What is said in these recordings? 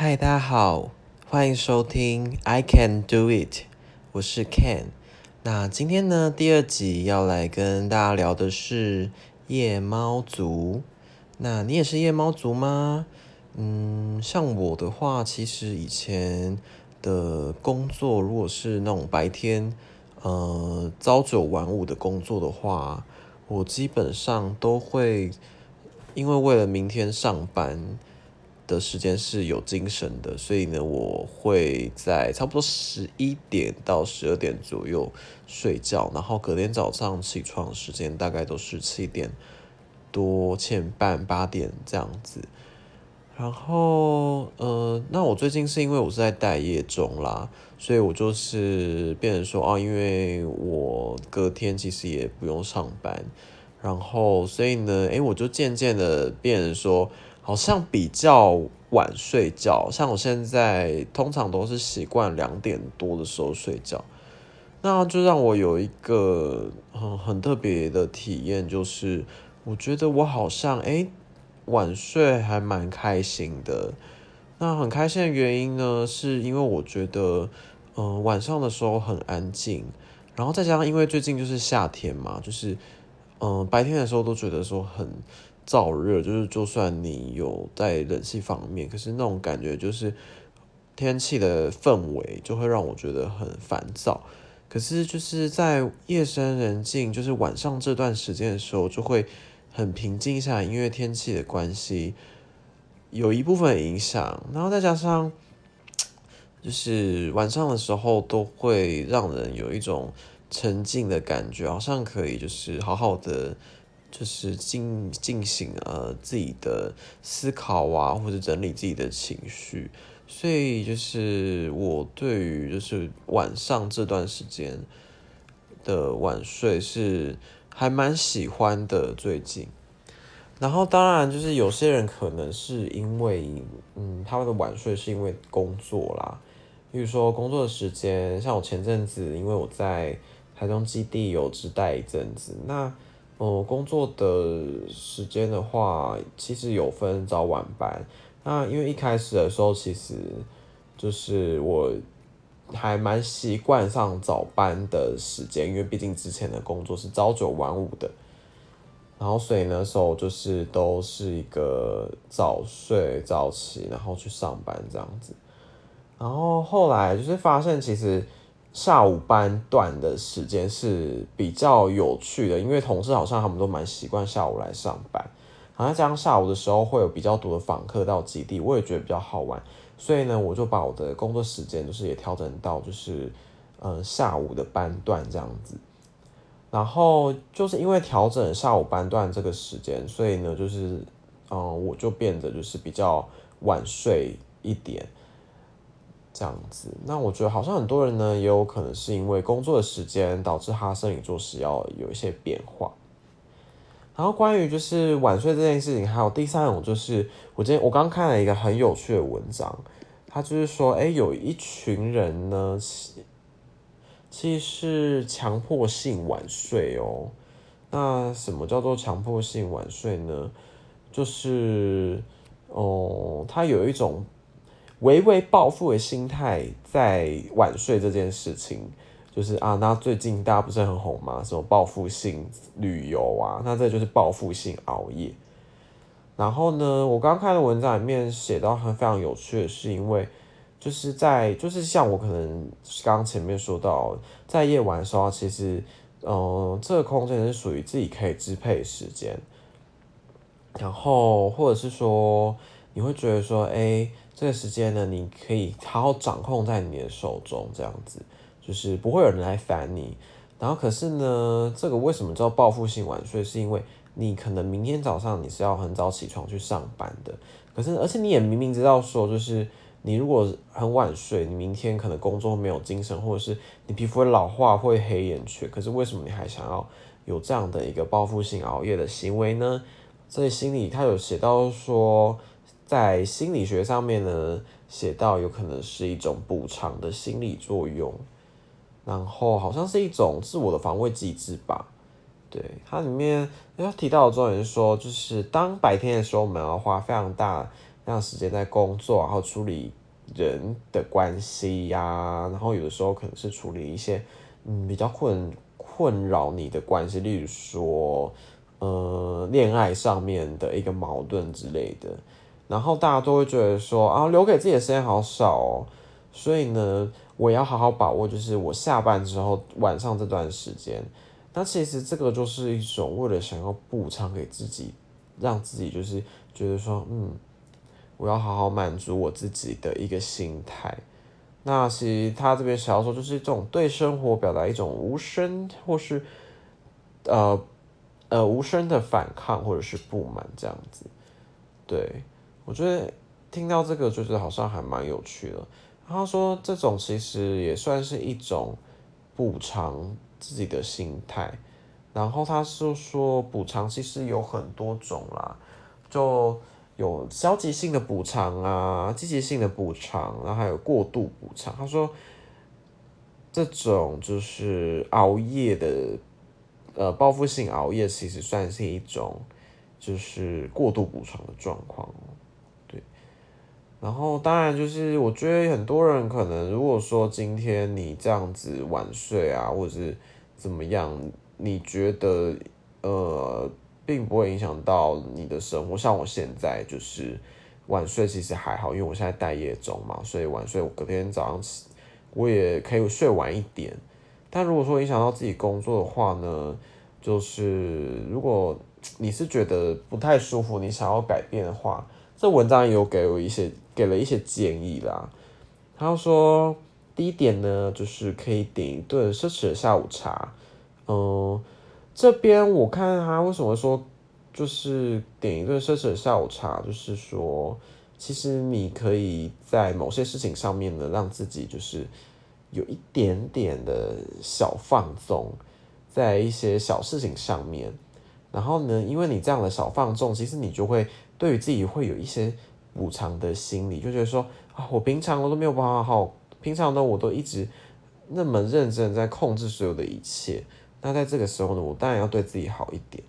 嗨，大家好，欢迎收听《I Can Do It》，我是 Ken。那今天呢，第二集要来跟大家聊的是夜猫族。那你也是夜猫族吗？嗯，像我的话，其实以前的工作，如果是那种白天呃朝九晚五的工作的话，我基本上都会因为为了明天上班。的时间是有精神的，所以呢，我会在差不多十一点到十二点左右睡觉，然后隔天早上起床时间大概都是七点多、七点半、八点这样子。然后，呃，那我最近是因为我是在待业中啦，所以我就是变成说，哦，因为我隔天其实也不用上班，然后，所以呢，诶，我就渐渐的变成说。好像比较晚睡觉，像我现在通常都是习惯两点多的时候睡觉，那就让我有一个很很特别的体验，就是我觉得我好像诶晚睡还蛮开心的。那很开心的原因呢，是因为我觉得嗯晚上的时候很安静，然后再加上因为最近就是夏天嘛，就是嗯白天的时候都觉得说很。燥热就是，就算你有在冷气方面，可是那种感觉就是天气的氛围就会让我觉得很烦躁。可是就是在夜深人静，就是晚上这段时间的时候，就会很平静下来，因为天气的关系有一部分影响，然后再加上就是晚上的时候都会让人有一种沉静的感觉，好像可以就是好好的。就是进进行呃自己的思考啊，或者整理自己的情绪，所以就是我对于就是晚上这段时间的晚睡是还蛮喜欢的最近。然后当然就是有些人可能是因为嗯他们的晚睡是因为工作啦，比如说工作的时间，像我前阵子因为我在台中基地有只待一阵子，那。哦，工作的时间的话，其实有分早晚班。那因为一开始的时候，其实就是我还蛮习惯上早班的时间，因为毕竟之前的工作是朝九晚五的。然后所以那时候就是都是一个早睡早起，然后去上班这样子。然后后来就是发现，其实。下午班段的时间是比较有趣的，因为同事好像他们都蛮习惯下午来上班，好像这样下午的时候会有比较多的访客到基地，我也觉得比较好玩，所以呢，我就把我的工作时间就是也调整到就是嗯下午的班段这样子，然后就是因为调整下午班段这个时间，所以呢就是嗯我就变得就是比较晚睡一点。这样子，那我觉得好像很多人呢，也有可能是因为工作的时间导致他生理作息要有一些变化。然后关于就是晚睡这件事情，还有第三种就是，我今天我刚看了一个很有趣的文章，他就是说，哎，有一群人呢，其实是强迫性晚睡哦。那什么叫做强迫性晚睡呢？就是哦，他有一种。微微暴富的心态在晚睡这件事情，就是啊，那最近大家不是很红吗？什么报复性旅游啊，那这就是报复性熬夜。然后呢，我刚看的文章里面写到很非常有趣的是，因为就是在就是像我可能刚刚前面说到，在夜晚的时候，其实嗯，这个空间是属于自己可以支配时间，然后或者是说你会觉得说，哎。这个时间呢，你可以好好掌控在你的手中，这样子就是不会有人来烦你。然后可是呢，这个为什么叫报复性晚睡？是因为你可能明天早上你是要很早起床去上班的。可是而且你也明明知道说，就是你如果很晚睡，你明天可能工作没有精神，或者是你皮肤会老化、会黑眼圈。可是为什么你还想要有这样的一个报复性熬夜的行为呢？所以心里他有写到说。在心理学上面呢，写到有可能是一种补偿的心理作用，然后好像是一种自我的防卫机制吧。对，它里面要提到的重点是说，就是当白天的时候，我们要花非常大量时间在工作，然后处理人的关系呀，然后有的时候可能是处理一些嗯比较困困扰你的关系，例如说呃恋爱上面的一个矛盾之类的，然后大家都会觉得说啊留给自己的时间好少哦，所以呢我要好好把握，就是我下班之后晚上这段时间。那其实这个就是一种为了想要补偿给自己，让自己就是觉得说，嗯，我要好好满足我自己的一个心态。那其实他这边想要说，就是这种对生活表达一种无声或是呃呃无声的反抗或者是不满这样子。对我觉得听到这个就是好像还蛮有趣的。他说这种其实也算是一种补偿。自己的心态，然后他是说补偿其实有很多种啦，就有消极性的补偿啊，积极性的补偿，然后还有过度补偿。他说这种就是熬夜的，呃，报复性熬夜其实算是一种就是过度补偿的状况。然后当然就是我觉得很多人可能如果说今天你这样子晚睡啊，或者是怎么样？你觉得呃，并不会影响到你的生活。像我现在就是晚睡，其实还好，因为我现在待业中嘛，所以晚睡我隔天早上起我也可以睡晚一点。但如果说影响到自己工作的话呢，就是如果你是觉得不太舒服，你想要改变的话，这文章也有给我一些给了一些建议啦。他说。第一点呢，就是可以点一顿奢侈的下午茶。嗯，这边我看他为什么说就是点一顿奢侈的下午茶，就是说，其实你可以在某些事情上面呢，让自己就是有一点点的小放纵，在一些小事情上面。然后呢，因为你这样的小放纵，其实你就会对于自己会有一些补偿的心理，就觉得说啊，我平常我都没有办法好。平常呢，我都一直那么认真在控制所有的一切。那在这个时候呢，我当然要对自己好一点，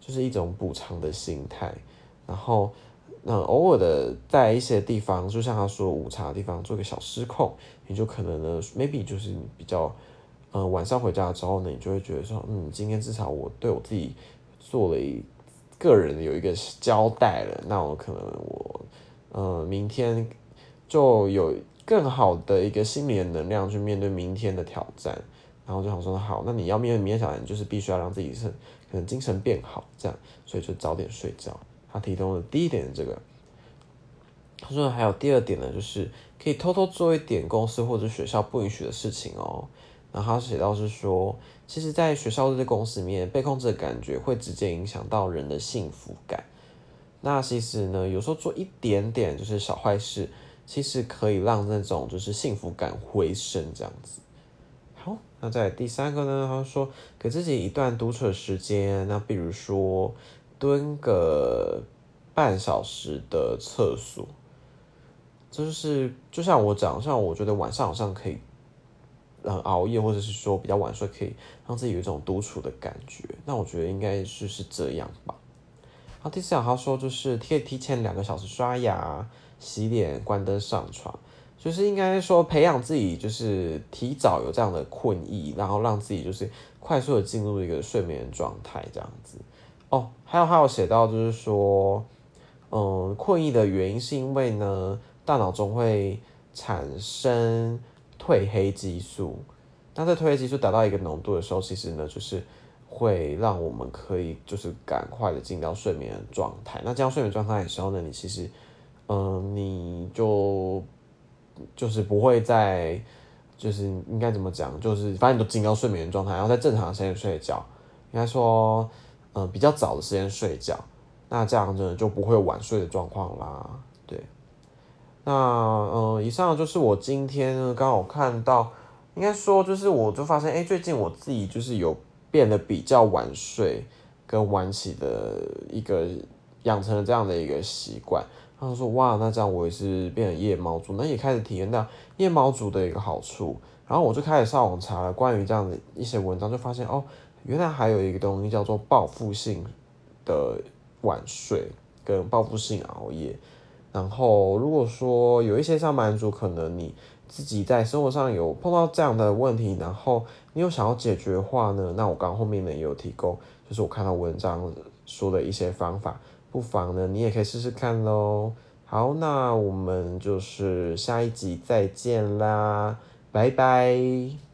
就是一种补偿的心态。然后，那偶尔的在一些地方，就像他说午茶的地方做个小失控，你就可能呢，maybe 就是比较，嗯，晚上回家之后呢，你就会觉得说，嗯，今天至少我对我自己做了一个人有一个交代了。那我可能我，嗯，明天就有。更好的一个心理的能量去面对明天的挑战，然后就想说好，那你要面对明天挑战，就是必须要让自己是可能精神变好，这样，所以就早点睡觉。他提供了第一点的这个，他说还有第二点呢，就是可以偷偷做一点公司或者学校不允许的事情哦。然后他写到是说，其实，在学校这些公司里面，被控制的感觉会直接影响到人的幸福感。那其实呢，有时候做一点点就是小坏事。其实可以让那种就是幸福感回升这样子。好，那在第三个呢，他说给自己一段独处的时间，那比如说蹲个半小时的厕所，就是就像我讲，像我觉得晚上好像可以，嗯，熬夜或者是说比较晚睡，可以让自己有一种独处的感觉。那我觉得应该是是这样吧。第四条他说就是可以提前两个小时刷牙。洗脸、关灯、上床，就是应该说培养自己，就是提早有这样的困意，然后让自己就是快速的进入一个睡眠状态，这样子。哦，还有还有写到就是说，嗯，困意的原因是因为呢，大脑中会产生褪黑激素，那这褪黑激素达到一个浓度的时候，其实呢，就是会让我们可以就是赶快的进到睡眠状态。那进入睡眠状态的时候呢，你其实。嗯，你就就是不会在，就是应该怎么讲，就是反正你都进到睡眠状态，然后在正常的时间睡觉，应该说，嗯，比较早的时间睡觉，那这样子就不会晚睡的状况啦。对，那嗯，以上就是我今天呢刚好看到，应该说就是我就发现，哎，最近我自己就是有变得比较晚睡跟晚起的一个养成了这样的一个习惯。他说：“哇，那这样我也是变成夜猫族，那也开始体验到夜猫族的一个好处。然后我就开始上网查了关于这样的一些文章，就发现哦，原来还有一个东西叫做报复性的晚睡跟报复性熬夜。然后如果说有一些上班族，可能你自己在生活上有碰到这样的问题，然后你有想要解决的话呢，那我刚后面呢也有提供，就是我看到文章说的一些方法，不妨呢你也可以试试看喽。好，那我们就是下一集再见啦，拜拜。